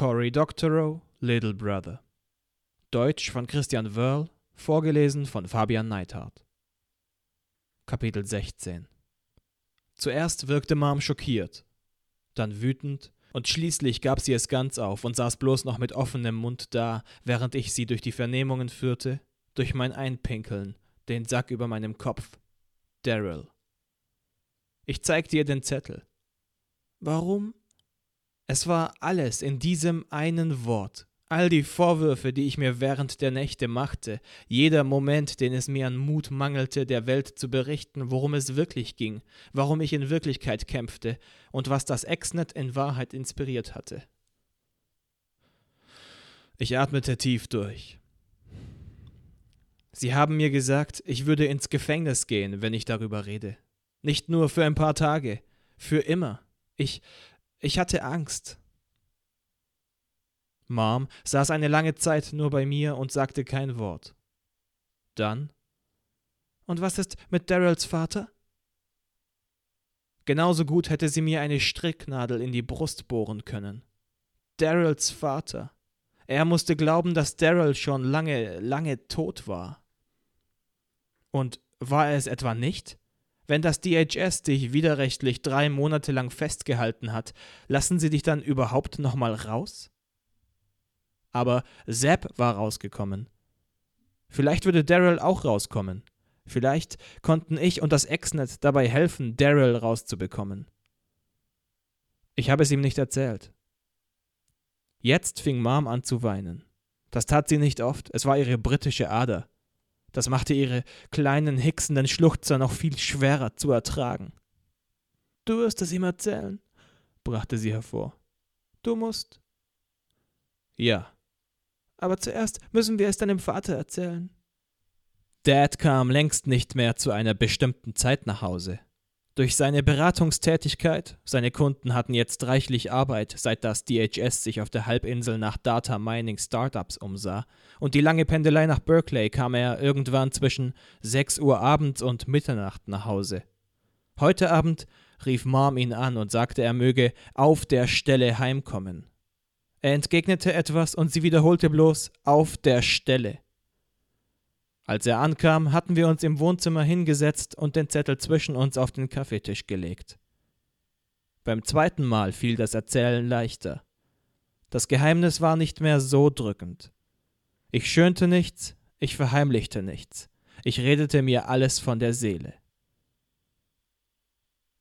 Cory Doctorow, Little Brother. Deutsch von Christian Wörl, vorgelesen von Fabian Neithardt. Kapitel 16 Zuerst wirkte Mom schockiert, dann wütend, und schließlich gab sie es ganz auf und saß bloß noch mit offenem Mund da, während ich sie durch die Vernehmungen führte, durch mein Einpinkeln, den Sack über meinem Kopf. Daryl. Ich zeigte ihr den Zettel. Warum? Es war alles in diesem einen Wort. All die Vorwürfe, die ich mir während der Nächte machte, jeder Moment, den es mir an Mut mangelte, der Welt zu berichten, worum es wirklich ging, warum ich in Wirklichkeit kämpfte und was das Exnet in Wahrheit inspiriert hatte. Ich atmete tief durch. Sie haben mir gesagt, ich würde ins Gefängnis gehen, wenn ich darüber rede. Nicht nur für ein paar Tage, für immer. Ich, ich hatte Angst. Mom saß eine lange Zeit nur bei mir und sagte kein Wort. Dann Und was ist mit Daryls Vater? Genauso gut hätte sie mir eine Stricknadel in die Brust bohren können. Daryls Vater. Er musste glauben, dass Daryl schon lange, lange tot war. Und war er es etwa nicht? Wenn das DHS dich widerrechtlich drei Monate lang festgehalten hat, lassen sie dich dann überhaupt nochmal raus? Aber Zapp war rausgekommen. Vielleicht würde Daryl auch rauskommen. Vielleicht konnten ich und das Exnet dabei helfen, Daryl rauszubekommen. Ich habe es ihm nicht erzählt. Jetzt fing Mom an zu weinen. Das tat sie nicht oft, es war ihre britische Ader. Das machte ihre kleinen, hicksenden Schluchzer noch viel schwerer zu ertragen. Du wirst es ihm erzählen, brachte sie hervor. Du musst. Ja. Aber zuerst müssen wir es deinem Vater erzählen. Dad kam längst nicht mehr zu einer bestimmten Zeit nach Hause. Durch seine Beratungstätigkeit, seine Kunden hatten jetzt reichlich Arbeit, seit das DHS sich auf der Halbinsel nach Data Mining Startups umsah, und die lange Pendelei nach Berkeley kam er irgendwann zwischen 6 Uhr abends und Mitternacht nach Hause. Heute Abend rief Mom ihn an und sagte, er möge auf der Stelle heimkommen. Er entgegnete etwas und sie wiederholte bloß auf der Stelle. Als er ankam, hatten wir uns im Wohnzimmer hingesetzt und den Zettel zwischen uns auf den Kaffeetisch gelegt. Beim zweiten Mal fiel das Erzählen leichter. Das Geheimnis war nicht mehr so drückend. Ich schönte nichts, ich verheimlichte nichts, ich redete mir alles von der Seele.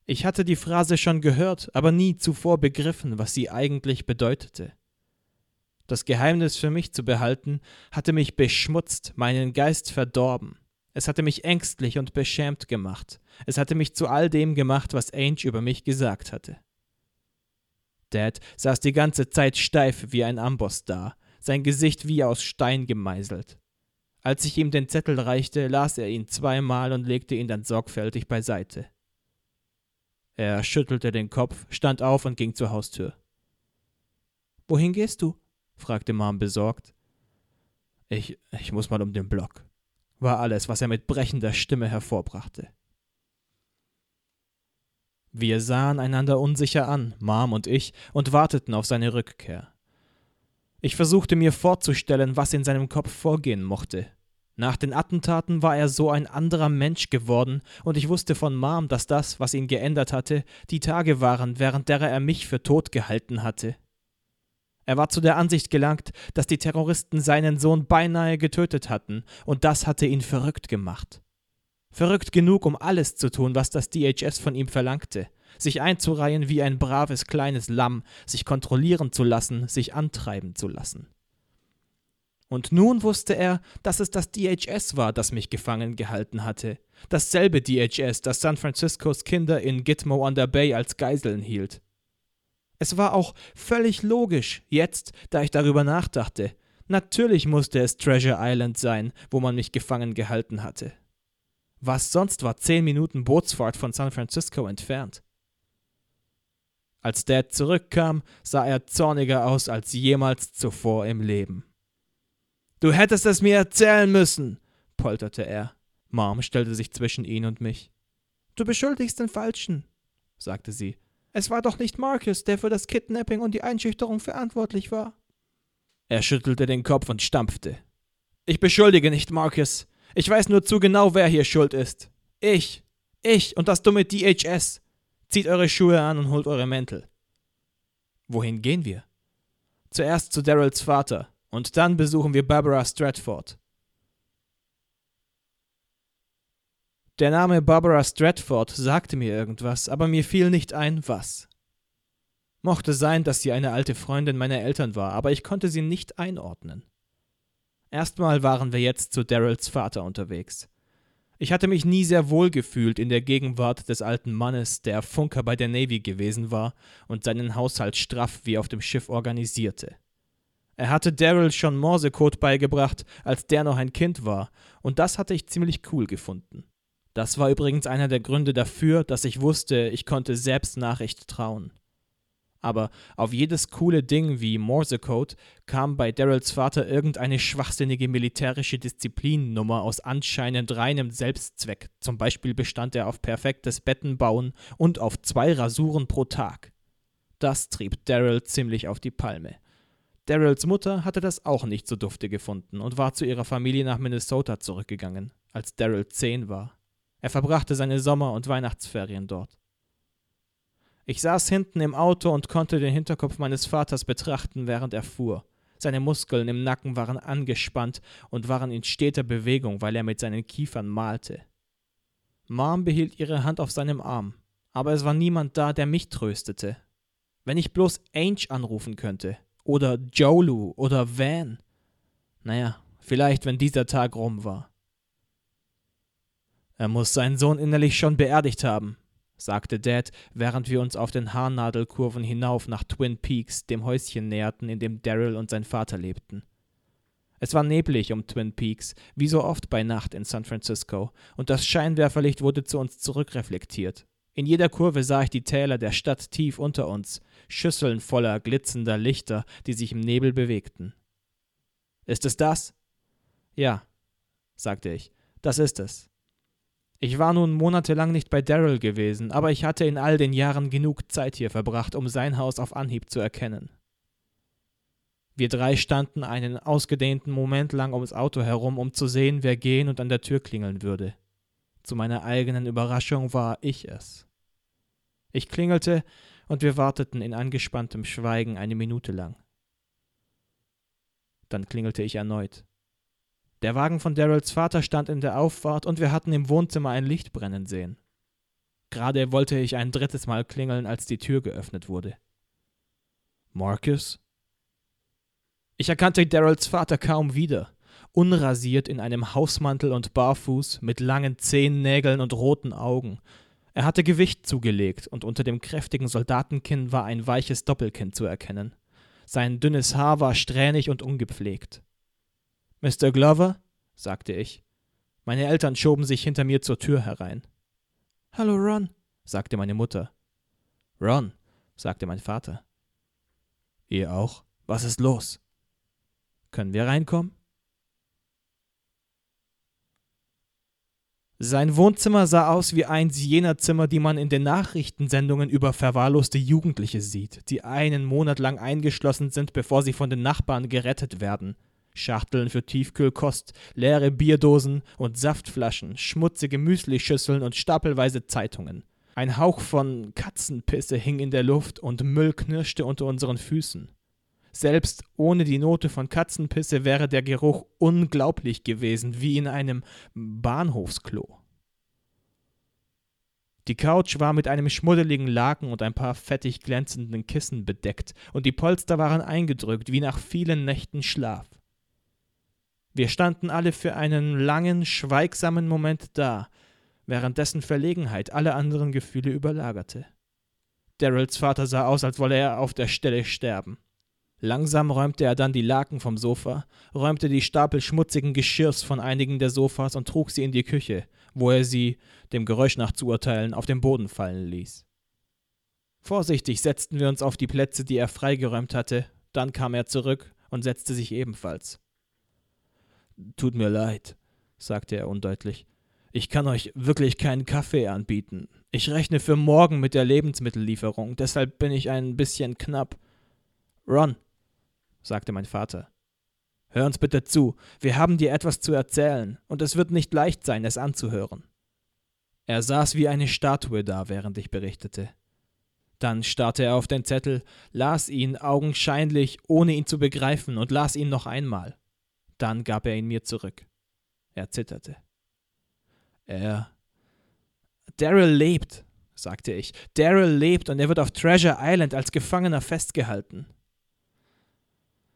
Ich hatte die Phrase schon gehört, aber nie zuvor begriffen, was sie eigentlich bedeutete. Das Geheimnis für mich zu behalten, hatte mich beschmutzt, meinen Geist verdorben. Es hatte mich ängstlich und beschämt gemacht. Es hatte mich zu all dem gemacht, was Ange über mich gesagt hatte. Dad saß die ganze Zeit steif wie ein Amboss da, sein Gesicht wie aus Stein gemeißelt. Als ich ihm den Zettel reichte, las er ihn zweimal und legte ihn dann sorgfältig beiseite. Er schüttelte den Kopf, stand auf und ging zur Haustür. Wohin gehst du? Fragte Mom besorgt. Ich, ich muss mal um den Block, war alles, was er mit brechender Stimme hervorbrachte. Wir sahen einander unsicher an, Mom und ich, und warteten auf seine Rückkehr. Ich versuchte mir vorzustellen, was in seinem Kopf vorgehen mochte. Nach den Attentaten war er so ein anderer Mensch geworden, und ich wusste von Mom, dass das, was ihn geändert hatte, die Tage waren, während derer er mich für tot gehalten hatte. Er war zu der Ansicht gelangt, dass die Terroristen seinen Sohn beinahe getötet hatten, und das hatte ihn verrückt gemacht. Verrückt genug, um alles zu tun, was das DHS von ihm verlangte, sich einzureihen wie ein braves kleines Lamm, sich kontrollieren zu lassen, sich antreiben zu lassen. Und nun wusste er, dass es das DHS war, das mich gefangen gehalten hatte. Dasselbe DHS, das San Franciscos Kinder in Gitmo on the Bay als Geiseln hielt. Es war auch völlig logisch, jetzt, da ich darüber nachdachte. Natürlich musste es Treasure Island sein, wo man mich gefangen gehalten hatte. Was sonst war zehn Minuten Bootsfahrt von San Francisco entfernt. Als Dad zurückkam, sah er zorniger aus als jemals zuvor im Leben. Du hättest es mir erzählen müssen, polterte er. Mom stellte sich zwischen ihn und mich. Du beschuldigst den Falschen, sagte sie. Es war doch nicht Marcus, der für das Kidnapping und die Einschüchterung verantwortlich war. Er schüttelte den Kopf und stampfte. Ich beschuldige nicht Marcus. Ich weiß nur zu genau, wer hier schuld ist. Ich. Ich und das dumme DHS. Zieht eure Schuhe an und holt eure Mäntel. Wohin gehen wir? Zuerst zu Daryls Vater und dann besuchen wir Barbara Stratford. Der Name Barbara Stratford sagte mir irgendwas, aber mir fiel nicht ein, was. Mochte sein, dass sie eine alte Freundin meiner Eltern war, aber ich konnte sie nicht einordnen. Erstmal waren wir jetzt zu Daryls Vater unterwegs. Ich hatte mich nie sehr wohl gefühlt in der Gegenwart des alten Mannes, der Funker bei der Navy gewesen war und seinen Haushalt straff wie auf dem Schiff organisierte. Er hatte Daryl schon Morsecode beigebracht, als der noch ein Kind war, und das hatte ich ziemlich cool gefunden. Das war übrigens einer der Gründe dafür, dass ich wusste, ich konnte selbst Nachricht trauen. Aber auf jedes coole Ding wie Morsecode kam bei Daryls Vater irgendeine schwachsinnige militärische Disziplinnummer aus anscheinend reinem Selbstzweck. Zum Beispiel bestand er auf perfektes Bettenbauen und auf zwei Rasuren pro Tag. Das trieb Daryl ziemlich auf die Palme. Daryls Mutter hatte das auch nicht so dufte gefunden und war zu ihrer Familie nach Minnesota zurückgegangen, als Daryl zehn war. Er verbrachte seine Sommer- und Weihnachtsferien dort. Ich saß hinten im Auto und konnte den Hinterkopf meines Vaters betrachten, während er fuhr. Seine Muskeln im Nacken waren angespannt und waren in steter Bewegung, weil er mit seinen Kiefern malte. Mom behielt ihre Hand auf seinem Arm, aber es war niemand da, der mich tröstete. Wenn ich bloß Ange anrufen könnte, oder Jolu oder Van. Naja, vielleicht, wenn dieser Tag rum war. Er muss seinen Sohn innerlich schon beerdigt haben, sagte Dad, während wir uns auf den Haarnadelkurven hinauf nach Twin Peaks, dem Häuschen näherten, in dem Daryl und sein Vater lebten. Es war neblig um Twin Peaks, wie so oft bei Nacht in San Francisco, und das Scheinwerferlicht wurde zu uns zurückreflektiert. In jeder Kurve sah ich die Täler der Stadt tief unter uns, Schüsseln voller glitzender Lichter, die sich im Nebel bewegten. Ist es das? Ja, sagte ich, das ist es. Ich war nun monatelang nicht bei Daryl gewesen, aber ich hatte in all den Jahren genug Zeit hier verbracht, um sein Haus auf Anhieb zu erkennen. Wir drei standen einen ausgedehnten Moment lang ums Auto herum, um zu sehen, wer gehen und an der Tür klingeln würde. Zu meiner eigenen Überraschung war ich es. Ich klingelte, und wir warteten in angespanntem Schweigen eine Minute lang. Dann klingelte ich erneut. Der Wagen von Daryls Vater stand in der Auffahrt und wir hatten im Wohnzimmer ein Licht brennen sehen. Gerade wollte ich ein drittes Mal klingeln, als die Tür geöffnet wurde. Marcus? Ich erkannte Daryls Vater kaum wieder. Unrasiert in einem Hausmantel und barfuß, mit langen Zehennägeln und roten Augen. Er hatte Gewicht zugelegt und unter dem kräftigen Soldatenkinn war ein weiches Doppelkinn zu erkennen. Sein dünnes Haar war strähnig und ungepflegt. Mr. Glover? sagte ich. Meine Eltern schoben sich hinter mir zur Tür herein. Hallo, Ron, sagte meine Mutter. Ron, sagte mein Vater. Ihr auch? Was ist los? Können wir reinkommen? Sein Wohnzimmer sah aus wie eins jener Zimmer, die man in den Nachrichtensendungen über verwahrloste Jugendliche sieht, die einen Monat lang eingeschlossen sind, bevor sie von den Nachbarn gerettet werden. Schachteln für Tiefkühlkost, leere Bierdosen und Saftflaschen, schmutzige Müslischüsseln und stapelweise Zeitungen. Ein Hauch von Katzenpisse hing in der Luft und Müll knirschte unter unseren Füßen. Selbst ohne die Note von Katzenpisse wäre der Geruch unglaublich gewesen, wie in einem Bahnhofsklo. Die Couch war mit einem schmuddeligen Laken und ein paar fettig glänzenden Kissen bedeckt, und die Polster waren eingedrückt wie nach vielen Nächten Schlaf. Wir standen alle für einen langen, schweigsamen Moment da, während dessen Verlegenheit alle anderen Gefühle überlagerte. Daryls Vater sah aus, als wolle er auf der Stelle sterben. Langsam räumte er dann die Laken vom Sofa, räumte die Stapel schmutzigen Geschirrs von einigen der Sofas und trug sie in die Küche, wo er sie, dem Geräusch nach zu urteilen, auf den Boden fallen ließ. Vorsichtig setzten wir uns auf die Plätze, die er freigeräumt hatte, dann kam er zurück und setzte sich ebenfalls. Tut mir leid, sagte er undeutlich. Ich kann euch wirklich keinen Kaffee anbieten. Ich rechne für morgen mit der Lebensmittellieferung, deshalb bin ich ein bisschen knapp. Ron, sagte mein Vater, hör uns bitte zu, wir haben dir etwas zu erzählen, und es wird nicht leicht sein, es anzuhören. Er saß wie eine Statue da, während ich berichtete. Dann starrte er auf den Zettel, las ihn augenscheinlich, ohne ihn zu begreifen, und las ihn noch einmal. Dann gab er ihn mir zurück. Er zitterte. Er Daryl lebt, sagte ich. Daryl lebt und er wird auf Treasure Island als Gefangener festgehalten.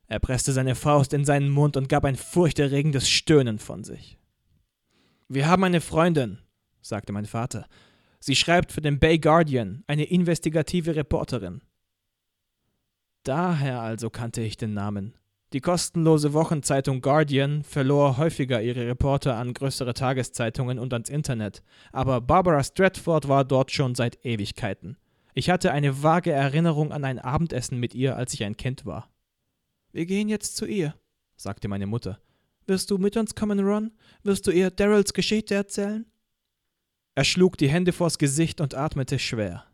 Er presste seine Faust in seinen Mund und gab ein furchterregendes Stöhnen von sich. Wir haben eine Freundin, sagte mein Vater. Sie schreibt für den Bay Guardian, eine investigative Reporterin. Daher also kannte ich den Namen. Die kostenlose Wochenzeitung Guardian verlor häufiger ihre Reporter an größere Tageszeitungen und ans Internet, aber Barbara Stratford war dort schon seit Ewigkeiten. Ich hatte eine vage Erinnerung an ein Abendessen mit ihr, als ich ein Kind war. Wir gehen jetzt zu ihr, sagte meine Mutter. Wirst du mit uns kommen, Ron? Wirst du ihr Daryls Geschichte erzählen? Er schlug die Hände vors Gesicht und atmete schwer.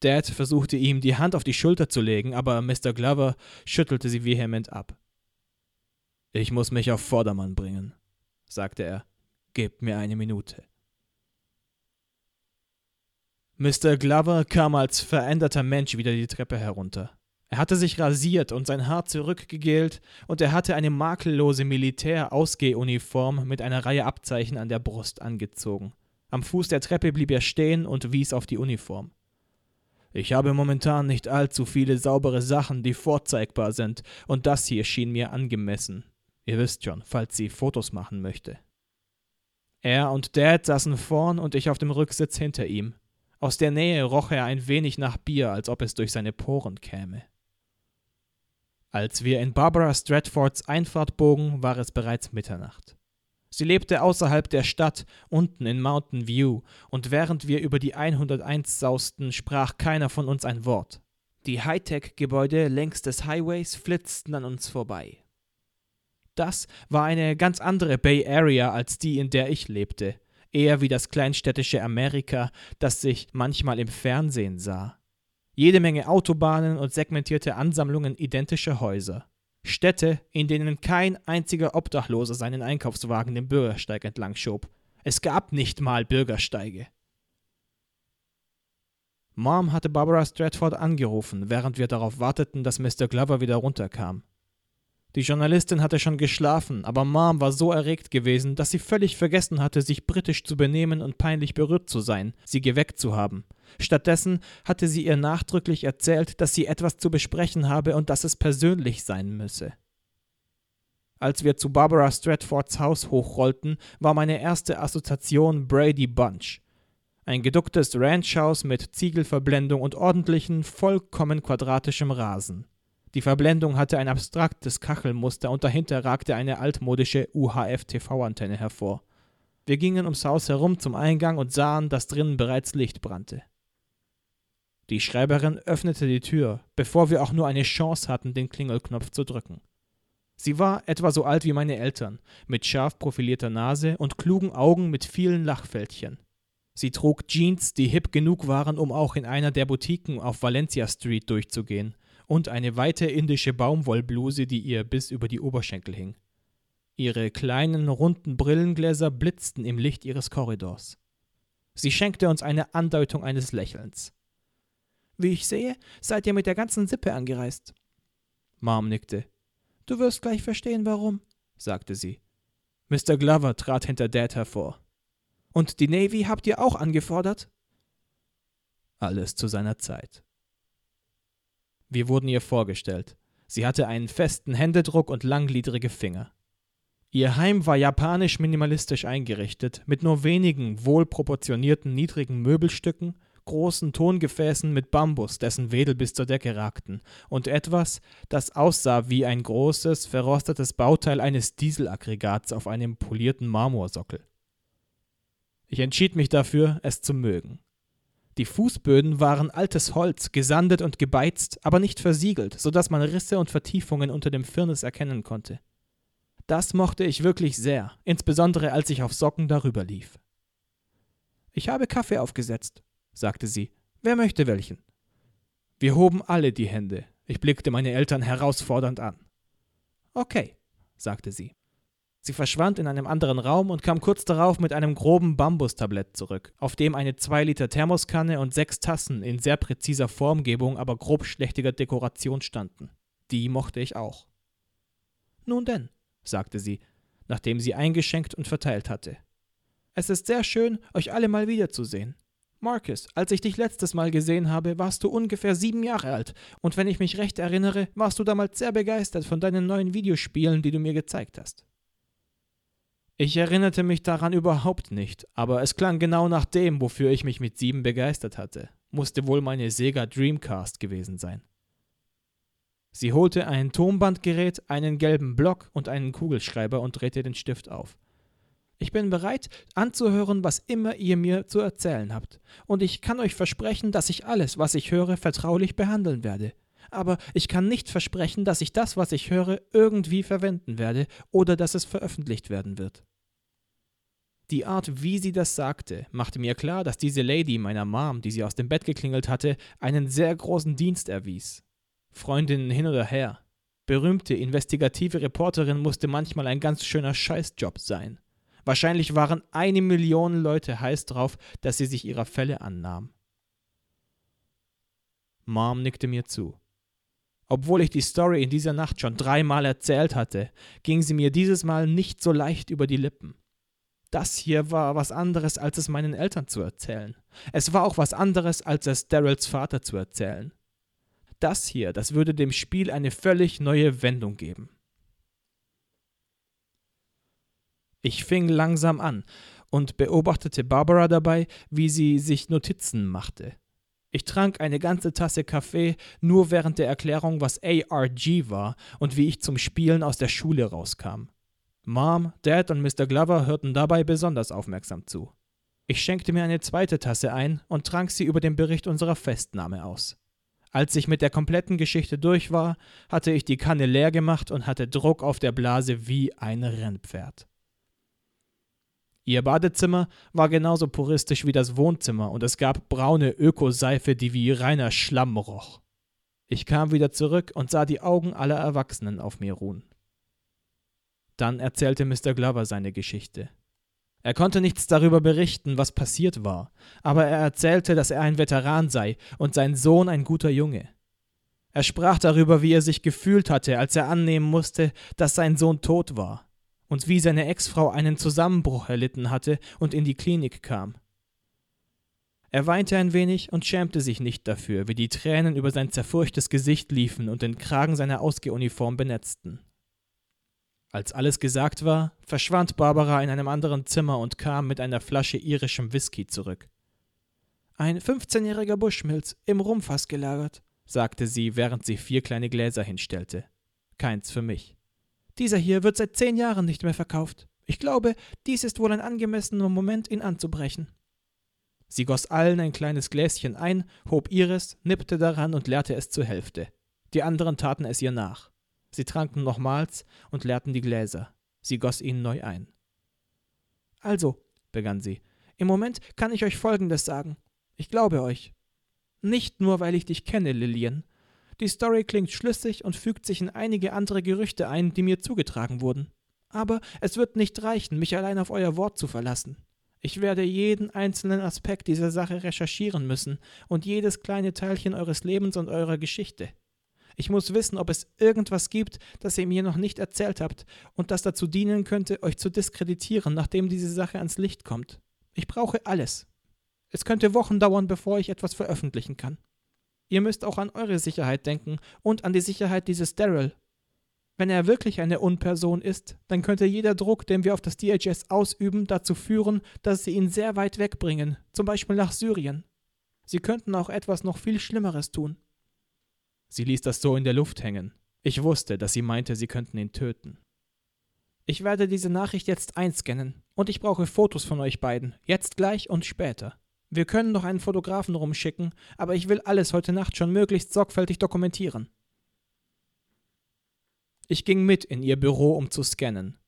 Dad versuchte ihm die Hand auf die Schulter zu legen, aber Mr. Glover schüttelte sie vehement ab. Ich muss mich auf Vordermann bringen, sagte er. Gebt mir eine Minute. Mr. Glover kam als veränderter Mensch wieder die Treppe herunter. Er hatte sich rasiert und sein Haar zurückgegelt, und er hatte eine makellose Militär-Ausgehuniform mit einer Reihe Abzeichen an der Brust angezogen. Am Fuß der Treppe blieb er stehen und wies auf die Uniform. Ich habe momentan nicht allzu viele saubere Sachen, die vorzeigbar sind, und das hier schien mir angemessen. Ihr wisst schon, falls sie Fotos machen möchte. Er und Dad saßen vorn und ich auf dem Rücksitz hinter ihm. Aus der Nähe roch er ein wenig nach Bier, als ob es durch seine Poren käme. Als wir in Barbara Stratfords Einfahrt bogen, war es bereits Mitternacht. Sie lebte außerhalb der Stadt, unten in Mountain View, und während wir über die 101 sausten, sprach keiner von uns ein Wort. Die Hightech-Gebäude längs des Highways flitzten an uns vorbei. Das war eine ganz andere Bay Area als die, in der ich lebte, eher wie das kleinstädtische Amerika, das sich manchmal im Fernsehen sah. Jede Menge Autobahnen und segmentierte Ansammlungen identischer Häuser. Städte, in denen kein einziger Obdachloser seinen Einkaufswagen den Bürgersteig entlang schob. Es gab nicht mal Bürgersteige. Mom hatte Barbara Stratford angerufen, während wir darauf warteten, dass Mr. Glover wieder runterkam. Die Journalistin hatte schon geschlafen, aber Mom war so erregt gewesen, dass sie völlig vergessen hatte, sich britisch zu benehmen und peinlich berührt zu sein, sie geweckt zu haben. Stattdessen hatte sie ihr nachdrücklich erzählt, dass sie etwas zu besprechen habe und dass es persönlich sein müsse. Als wir zu Barbara Stratfords Haus hochrollten, war meine erste Assoziation Brady Bunch. Ein geducktes Ranchhaus mit Ziegelverblendung und ordentlichen, vollkommen quadratischem Rasen. Die Verblendung hatte ein abstraktes Kachelmuster und dahinter ragte eine altmodische UHF-TV-Antenne hervor. Wir gingen ums Haus herum zum Eingang und sahen, dass drinnen bereits Licht brannte. Die Schreiberin öffnete die Tür, bevor wir auch nur eine Chance hatten, den Klingelknopf zu drücken. Sie war etwa so alt wie meine Eltern, mit scharf profilierter Nase und klugen Augen mit vielen Lachfältchen. Sie trug Jeans, die hip genug waren, um auch in einer der Boutiquen auf Valencia Street durchzugehen, und eine weite indische Baumwollbluse, die ihr bis über die Oberschenkel hing. Ihre kleinen, runden Brillengläser blitzten im Licht ihres Korridors. Sie schenkte uns eine Andeutung eines Lächelns. Wie ich sehe, seid ihr mit der ganzen Sippe angereist. Mom nickte. Du wirst gleich verstehen, warum, sagte sie. Mr. Glover trat hinter Dad hervor. Und die Navy habt ihr auch angefordert? Alles zu seiner Zeit. Wir wurden ihr vorgestellt. Sie hatte einen festen Händedruck und langgliedrige Finger. Ihr Heim war japanisch minimalistisch eingerichtet, mit nur wenigen wohlproportionierten niedrigen Möbelstücken, großen Tongefäßen mit Bambus, dessen Wedel bis zur Decke ragten, und etwas, das aussah wie ein großes, verrostetes Bauteil eines Dieselaggregats auf einem polierten Marmorsockel. Ich entschied mich dafür, es zu mögen. Die Fußböden waren altes Holz, gesandet und gebeizt, aber nicht versiegelt, so dass man Risse und Vertiefungen unter dem Firnis erkennen konnte. Das mochte ich wirklich sehr, insbesondere als ich auf Socken darüber lief. Ich habe Kaffee aufgesetzt, sagte sie. Wer möchte welchen? Wir hoben alle die Hände. Ich blickte meine Eltern herausfordernd an. Okay, sagte sie. Sie verschwand in einem anderen Raum und kam kurz darauf mit einem groben Bambustablett zurück, auf dem eine 2 Liter Thermoskanne und sechs Tassen in sehr präziser Formgebung, aber grob schlechtiger Dekoration standen. Die mochte ich auch. Nun denn, sagte sie, nachdem sie eingeschenkt und verteilt hatte. Es ist sehr schön, euch alle mal wiederzusehen. Marcus, als ich dich letztes Mal gesehen habe, warst du ungefähr sieben Jahre alt, und wenn ich mich recht erinnere, warst du damals sehr begeistert von deinen neuen Videospielen, die du mir gezeigt hast. Ich erinnerte mich daran überhaupt nicht, aber es klang genau nach dem, wofür ich mich mit sieben begeistert hatte. Musste wohl meine Sega Dreamcast gewesen sein. Sie holte ein Tonbandgerät, einen gelben Block und einen Kugelschreiber und drehte den Stift auf. Ich bin bereit, anzuhören, was immer ihr mir zu erzählen habt, und ich kann euch versprechen, dass ich alles, was ich höre, vertraulich behandeln werde. Aber ich kann nicht versprechen, dass ich das, was ich höre, irgendwie verwenden werde oder dass es veröffentlicht werden wird. Die Art, wie sie das sagte, machte mir klar, dass diese Lady meiner Mom, die sie aus dem Bett geklingelt hatte, einen sehr großen Dienst erwies. Freundinnen hin oder her. Berühmte investigative Reporterin musste manchmal ein ganz schöner Scheißjob sein. Wahrscheinlich waren eine Million Leute heiß drauf, dass sie sich ihrer Fälle annahm. Mom nickte mir zu. Obwohl ich die Story in dieser Nacht schon dreimal erzählt hatte, ging sie mir dieses Mal nicht so leicht über die Lippen. Das hier war was anderes, als es meinen Eltern zu erzählen. Es war auch was anderes, als es Daryls Vater zu erzählen. Das hier, das würde dem Spiel eine völlig neue Wendung geben. Ich fing langsam an und beobachtete Barbara dabei, wie sie sich Notizen machte. Ich trank eine ganze Tasse Kaffee nur während der Erklärung, was ARG war und wie ich zum Spielen aus der Schule rauskam. Mom, Dad und Mr. Glover hörten dabei besonders aufmerksam zu. Ich schenkte mir eine zweite Tasse ein und trank sie über den Bericht unserer Festnahme aus. Als ich mit der kompletten Geschichte durch war, hatte ich die Kanne leer gemacht und hatte Druck auf der Blase wie ein Rennpferd. Ihr Badezimmer war genauso puristisch wie das Wohnzimmer und es gab braune Ökoseife, die wie reiner Schlamm roch. Ich kam wieder zurück und sah die Augen aller Erwachsenen auf mir ruhen. Dann erzählte Mr. Glover seine Geschichte. Er konnte nichts darüber berichten, was passiert war, aber er erzählte, dass er ein Veteran sei und sein Sohn ein guter Junge. Er sprach darüber, wie er sich gefühlt hatte, als er annehmen musste, dass sein Sohn tot war, und wie seine Ex-Frau einen Zusammenbruch erlitten hatte und in die Klinik kam. Er weinte ein wenig und schämte sich nicht dafür, wie die Tränen über sein zerfurchtes Gesicht liefen und den Kragen seiner Ausgeuniform benetzten. Als alles gesagt war, verschwand Barbara in einem anderen Zimmer und kam mit einer Flasche irischem Whisky zurück. Ein 15-jähriger Buschmilz, im Rumfass gelagert, sagte sie, während sie vier kleine Gläser hinstellte. Keins für mich. Dieser hier wird seit zehn Jahren nicht mehr verkauft. Ich glaube, dies ist wohl ein angemessener Moment, ihn anzubrechen. Sie goss allen ein kleines Gläschen ein, hob ihres, nippte daran und leerte es zur Hälfte. Die anderen taten es ihr nach. Sie tranken nochmals und leerten die Gläser. Sie goss ihnen neu ein. Also, begann sie, im Moment kann ich euch Folgendes sagen. Ich glaube euch. Nicht nur, weil ich dich kenne, Lillian. Die Story klingt schlüssig und fügt sich in einige andere Gerüchte ein, die mir zugetragen wurden. Aber es wird nicht reichen, mich allein auf euer Wort zu verlassen. Ich werde jeden einzelnen Aspekt dieser Sache recherchieren müssen und jedes kleine Teilchen eures Lebens und eurer Geschichte. Ich muss wissen, ob es irgendwas gibt, das ihr mir noch nicht erzählt habt und das dazu dienen könnte, euch zu diskreditieren, nachdem diese Sache ans Licht kommt. Ich brauche alles. Es könnte Wochen dauern, bevor ich etwas veröffentlichen kann. Ihr müsst auch an eure Sicherheit denken und an die Sicherheit dieses Daryl. Wenn er wirklich eine Unperson ist, dann könnte jeder Druck, den wir auf das DHS ausüben, dazu führen, dass sie ihn sehr weit wegbringen, zum Beispiel nach Syrien. Sie könnten auch etwas noch viel Schlimmeres tun. Sie ließ das so in der Luft hängen. Ich wusste, dass sie meinte, sie könnten ihn töten. Ich werde diese Nachricht jetzt einscannen und ich brauche Fotos von euch beiden, jetzt gleich und später. Wir können noch einen Fotografen rumschicken, aber ich will alles heute Nacht schon möglichst sorgfältig dokumentieren. Ich ging mit in ihr Büro, um zu scannen.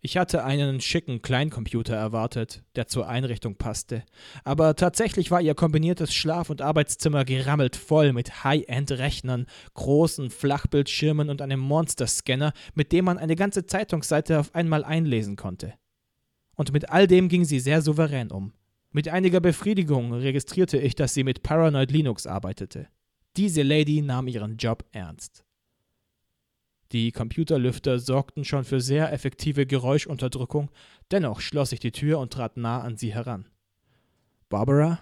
Ich hatte einen schicken Kleincomputer erwartet, der zur Einrichtung passte, aber tatsächlich war ihr kombiniertes Schlaf- und Arbeitszimmer gerammelt voll mit High-End-Rechnern, großen Flachbildschirmen und einem Monster-Scanner, mit dem man eine ganze Zeitungsseite auf einmal einlesen konnte. Und mit all dem ging sie sehr souverän um. Mit einiger Befriedigung registrierte ich, dass sie mit Paranoid Linux arbeitete. Diese Lady nahm ihren Job ernst. Die Computerlüfter sorgten schon für sehr effektive Geräuschunterdrückung, dennoch schloss ich die Tür und trat nah an sie heran. Barbara?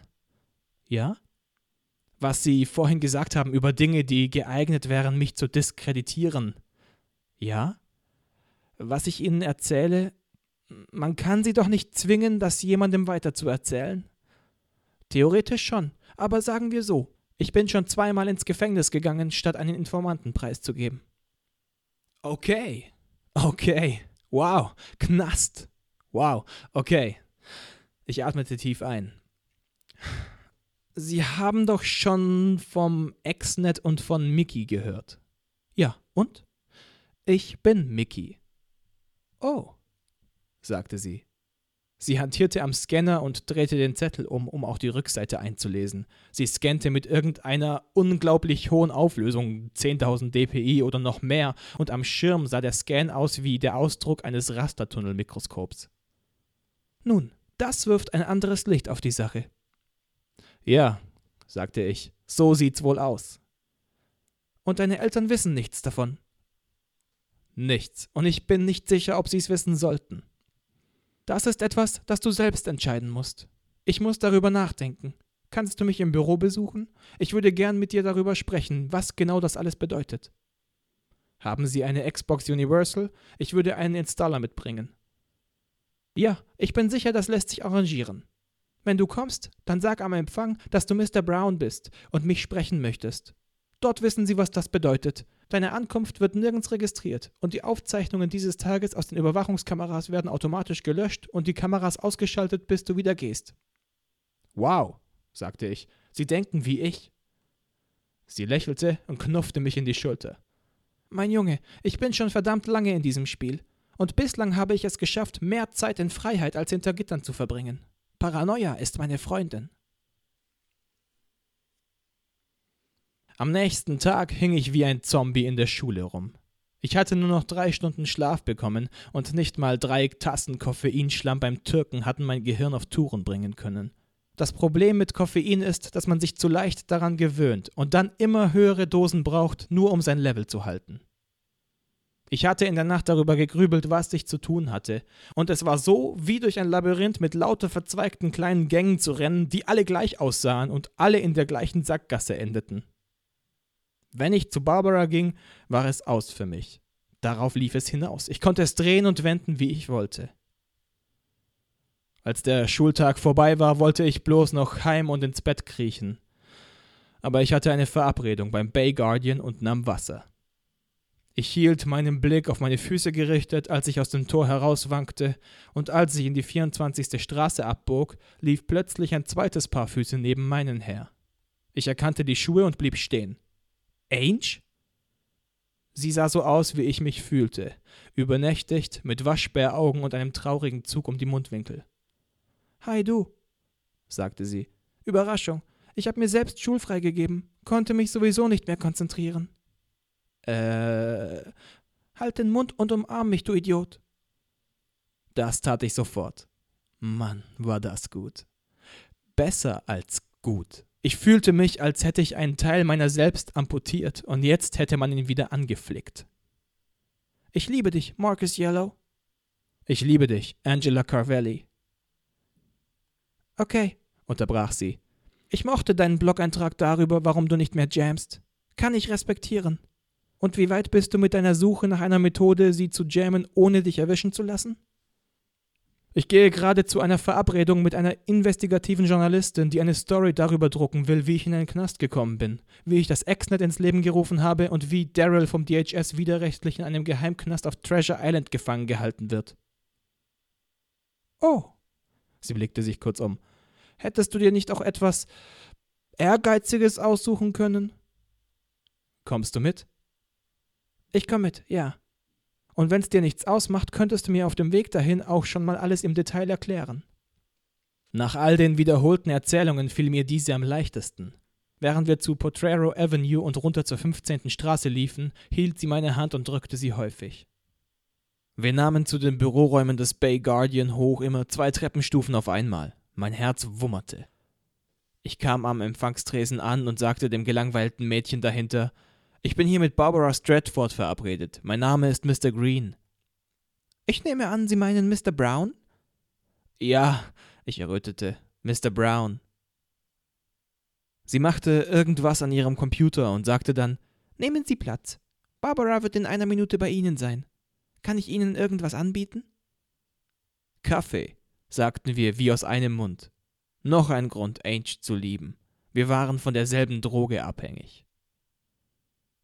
Ja? Was Sie vorhin gesagt haben über Dinge, die geeignet wären, mich zu diskreditieren. Ja? Was ich Ihnen erzähle, man kann Sie doch nicht zwingen, das jemandem weiterzuerzählen. Theoretisch schon, aber sagen wir so, ich bin schon zweimal ins Gefängnis gegangen, statt einen Informanten preiszugeben. Okay. Okay. Wow. Knast. Wow. Okay. Ich atmete tief ein. Sie haben doch schon vom Exnet und von Mickey gehört. Ja, und? Ich bin Mickey. Oh, sagte sie. Sie hantierte am Scanner und drehte den Zettel um, um auch die Rückseite einzulesen. Sie scannte mit irgendeiner unglaublich hohen Auflösung, 10.000 dpi oder noch mehr, und am Schirm sah der Scan aus wie der Ausdruck eines Rastertunnelmikroskops. Nun, das wirft ein anderes Licht auf die Sache. Ja, sagte ich, so sieht's wohl aus. Und deine Eltern wissen nichts davon? Nichts, und ich bin nicht sicher, ob sie es wissen sollten. Das ist etwas, das du selbst entscheiden musst. Ich muss darüber nachdenken. Kannst du mich im Büro besuchen? Ich würde gern mit dir darüber sprechen, was genau das alles bedeutet. Haben Sie eine Xbox Universal? Ich würde einen Installer mitbringen. Ja, ich bin sicher, das lässt sich arrangieren. Wenn du kommst, dann sag am Empfang, dass du Mr. Brown bist und mich sprechen möchtest. Dort wissen sie, was das bedeutet. Deine Ankunft wird nirgends registriert und die Aufzeichnungen dieses Tages aus den Überwachungskameras werden automatisch gelöscht und die Kameras ausgeschaltet, bis du wieder gehst. Wow, sagte ich, Sie denken wie ich. Sie lächelte und knuffte mich in die Schulter. Mein Junge, ich bin schon verdammt lange in diesem Spiel, und bislang habe ich es geschafft, mehr Zeit in Freiheit als hinter Gittern zu verbringen. Paranoia ist meine Freundin. Am nächsten Tag hing ich wie ein Zombie in der Schule rum. Ich hatte nur noch drei Stunden Schlaf bekommen und nicht mal drei Tassen Koffeinschlamm beim Türken hatten mein Gehirn auf Touren bringen können. Das Problem mit Koffein ist, dass man sich zu leicht daran gewöhnt und dann immer höhere Dosen braucht, nur um sein Level zu halten. Ich hatte in der Nacht darüber gegrübelt, was ich zu tun hatte, und es war so, wie durch ein Labyrinth mit lauter verzweigten kleinen Gängen zu rennen, die alle gleich aussahen und alle in der gleichen Sackgasse endeten. Wenn ich zu Barbara ging, war es aus für mich. Darauf lief es hinaus. Ich konnte es drehen und wenden, wie ich wollte. Als der Schultag vorbei war, wollte ich bloß noch heim und ins Bett kriechen. Aber ich hatte eine Verabredung beim Bay Guardian und nahm Wasser. Ich hielt meinen Blick auf meine Füße gerichtet, als ich aus dem Tor herauswankte, und als ich in die 24. Straße abbog, lief plötzlich ein zweites Paar Füße neben meinen her. Ich erkannte die Schuhe und blieb stehen. Ange? Sie sah so aus, wie ich mich fühlte, übernächtigt, mit Waschbäraugen und einem traurigen Zug um die Mundwinkel. Hi du, sagte sie. Überraschung, ich habe mir selbst schulfrei gegeben, konnte mich sowieso nicht mehr konzentrieren. Äh, halt den Mund und umarm mich, du Idiot. Das tat ich sofort. Mann, war das gut. Besser als gut. Ich fühlte mich, als hätte ich einen Teil meiner selbst amputiert und jetzt hätte man ihn wieder angeflickt. Ich liebe dich, Marcus Yellow. Ich liebe dich, Angela Carvelli. Okay, unterbrach sie. Ich mochte deinen Blog-Eintrag darüber, warum du nicht mehr jamst. Kann ich respektieren. Und wie weit bist du mit deiner Suche nach einer Methode, sie zu jammen, ohne dich erwischen zu lassen? Ich gehe gerade zu einer Verabredung mit einer investigativen Journalistin, die eine Story darüber drucken will, wie ich in einen Knast gekommen bin, wie ich das Exnet ins Leben gerufen habe und wie Daryl vom DHS widerrechtlich in einem Geheimknast auf Treasure Island gefangen gehalten wird. Oh. Sie blickte sich kurz um. Hättest du dir nicht auch etwas Ehrgeiziges aussuchen können? Kommst du mit? Ich komme mit, ja. Und wenn's dir nichts ausmacht, könntest du mir auf dem Weg dahin auch schon mal alles im Detail erklären. Nach all den wiederholten Erzählungen fiel mir diese am leichtesten. Während wir zu Potrero Avenue und runter zur 15. Straße liefen, hielt sie meine Hand und drückte sie häufig. Wir nahmen zu den Büroräumen des Bay Guardian hoch immer zwei Treppenstufen auf einmal. Mein Herz wummerte. Ich kam am Empfangstresen an und sagte dem gelangweilten Mädchen dahinter, ich bin hier mit Barbara Stratford verabredet. Mein Name ist Mr. Green. Ich nehme an, Sie meinen Mr. Brown? Ja, ich errötete. Mr. Brown. Sie machte irgendwas an ihrem Computer und sagte dann, Nehmen Sie Platz. Barbara wird in einer Minute bei Ihnen sein. Kann ich Ihnen irgendwas anbieten? Kaffee, sagten wir wie aus einem Mund. Noch ein Grund, Ange zu lieben. Wir waren von derselben Droge abhängig.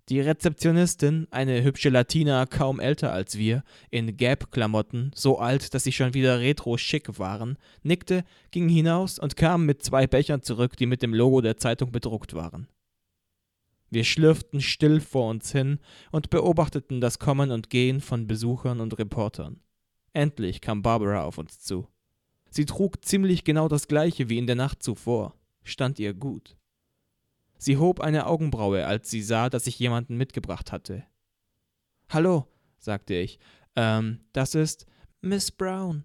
Die Rezeptionistin, eine hübsche Latina, kaum älter als wir, in Gap-Klamotten, so alt, dass sie schon wieder retro-schick waren, nickte, ging hinaus und kam mit zwei Bechern zurück, die mit dem Logo der Zeitung bedruckt waren. Wir schlürften still vor uns hin und beobachteten das Kommen und Gehen von Besuchern und Reportern. Endlich kam Barbara auf uns zu. Sie trug ziemlich genau das gleiche wie in der Nacht zuvor, stand ihr gut. Sie hob eine Augenbraue, als sie sah, dass ich jemanden mitgebracht hatte. Hallo, sagte ich. Ähm, das ist Miss Brown,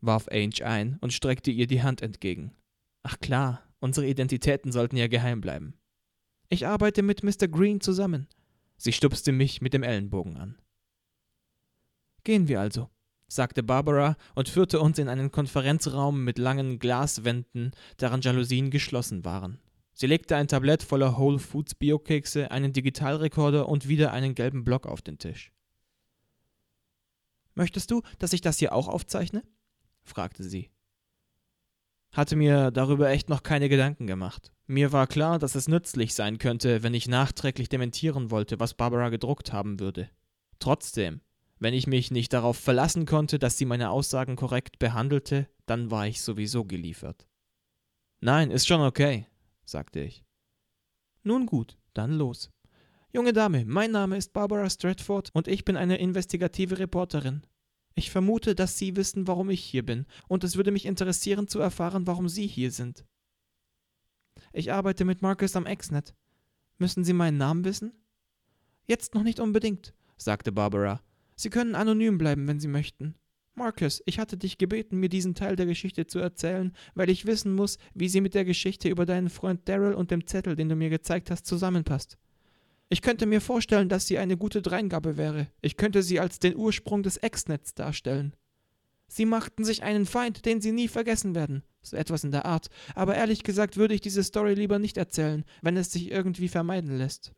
warf Ange ein und streckte ihr die Hand entgegen. Ach klar, unsere Identitäten sollten ja geheim bleiben. Ich arbeite mit Mr. Green zusammen. Sie stupste mich mit dem Ellenbogen an. Gehen wir also, sagte Barbara und führte uns in einen Konferenzraum mit langen Glaswänden, deren Jalousien geschlossen waren. Sie legte ein Tablett voller Whole Foods Biokekse, einen Digitalrekorder und wieder einen gelben Block auf den Tisch. Möchtest du, dass ich das hier auch aufzeichne? fragte sie. Hatte mir darüber echt noch keine Gedanken gemacht. Mir war klar, dass es nützlich sein könnte, wenn ich nachträglich dementieren wollte, was Barbara gedruckt haben würde. Trotzdem, wenn ich mich nicht darauf verlassen konnte, dass sie meine Aussagen korrekt behandelte, dann war ich sowieso geliefert. Nein, ist schon okay, sagte ich. Nun gut, dann los. Junge Dame, mein Name ist Barbara Stratford und ich bin eine investigative Reporterin. Ich vermute, dass Sie wissen, warum ich hier bin, und es würde mich interessieren zu erfahren, warum Sie hier sind. Ich arbeite mit Marcus am Exnet. Müssen Sie meinen Namen wissen? Jetzt noch nicht unbedingt, sagte Barbara. Sie können anonym bleiben, wenn Sie möchten. Marcus, ich hatte dich gebeten, mir diesen Teil der Geschichte zu erzählen, weil ich wissen muss, wie sie mit der Geschichte über deinen Freund Daryl und dem Zettel, den du mir gezeigt hast, zusammenpasst. Ich könnte mir vorstellen, dass sie eine gute Dreingabe wäre. Ich könnte sie als den Ursprung des Ex-Nets darstellen. Sie machten sich einen Feind, den sie nie vergessen werden. So etwas in der Art. Aber ehrlich gesagt würde ich diese Story lieber nicht erzählen, wenn es sich irgendwie vermeiden lässt.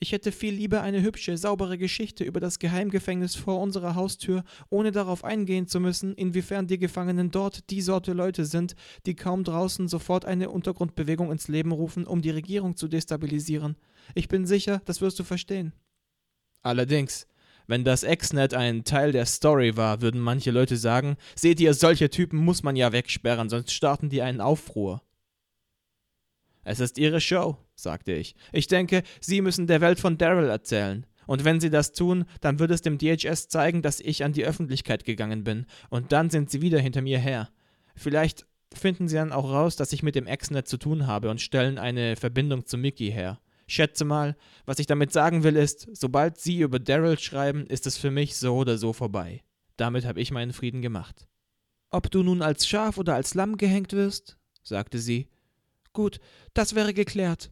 Ich hätte viel lieber eine hübsche, saubere Geschichte über das Geheimgefängnis vor unserer Haustür, ohne darauf eingehen zu müssen, inwiefern die Gefangenen dort die Sorte Leute sind, die kaum draußen sofort eine Untergrundbewegung ins Leben rufen, um die Regierung zu destabilisieren. Ich bin sicher, das wirst du verstehen. Allerdings, wenn das Exnet ein Teil der Story war, würden manche Leute sagen, seht ihr, solche Typen muss man ja wegsperren, sonst starten die einen Aufruhr. Es ist Ihre Show, sagte ich. Ich denke, Sie müssen der Welt von Daryl erzählen. Und wenn Sie das tun, dann wird es dem DHS zeigen, dass ich an die Öffentlichkeit gegangen bin. Und dann sind Sie wieder hinter mir her. Vielleicht finden Sie dann auch raus, dass ich mit dem Exnet zu tun habe und stellen eine Verbindung zu Mickey her. Schätze mal, was ich damit sagen will ist, sobald Sie über Daryl schreiben, ist es für mich so oder so vorbei. Damit habe ich meinen Frieden gemacht. Ob du nun als Schaf oder als Lamm gehängt wirst, sagte sie, Gut, das wäre geklärt.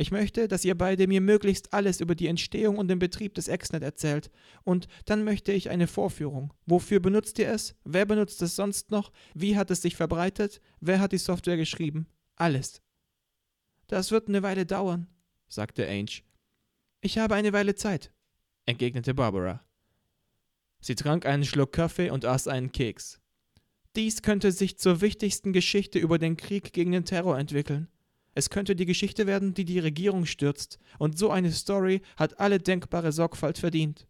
Ich möchte, dass ihr beide mir möglichst alles über die Entstehung und den Betrieb des Exnet erzählt. Und dann möchte ich eine Vorführung. Wofür benutzt ihr es? Wer benutzt es sonst noch? Wie hat es sich verbreitet? Wer hat die Software geschrieben? Alles. Das wird eine Weile dauern, sagte Ange. Ich habe eine Weile Zeit, entgegnete Barbara. Sie trank einen Schluck Kaffee und aß einen Keks. Dies könnte sich zur wichtigsten Geschichte über den Krieg gegen den Terror entwickeln. Es könnte die Geschichte werden, die die Regierung stürzt, und so eine Story hat alle denkbare Sorgfalt verdient.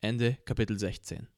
Ende Kapitel 16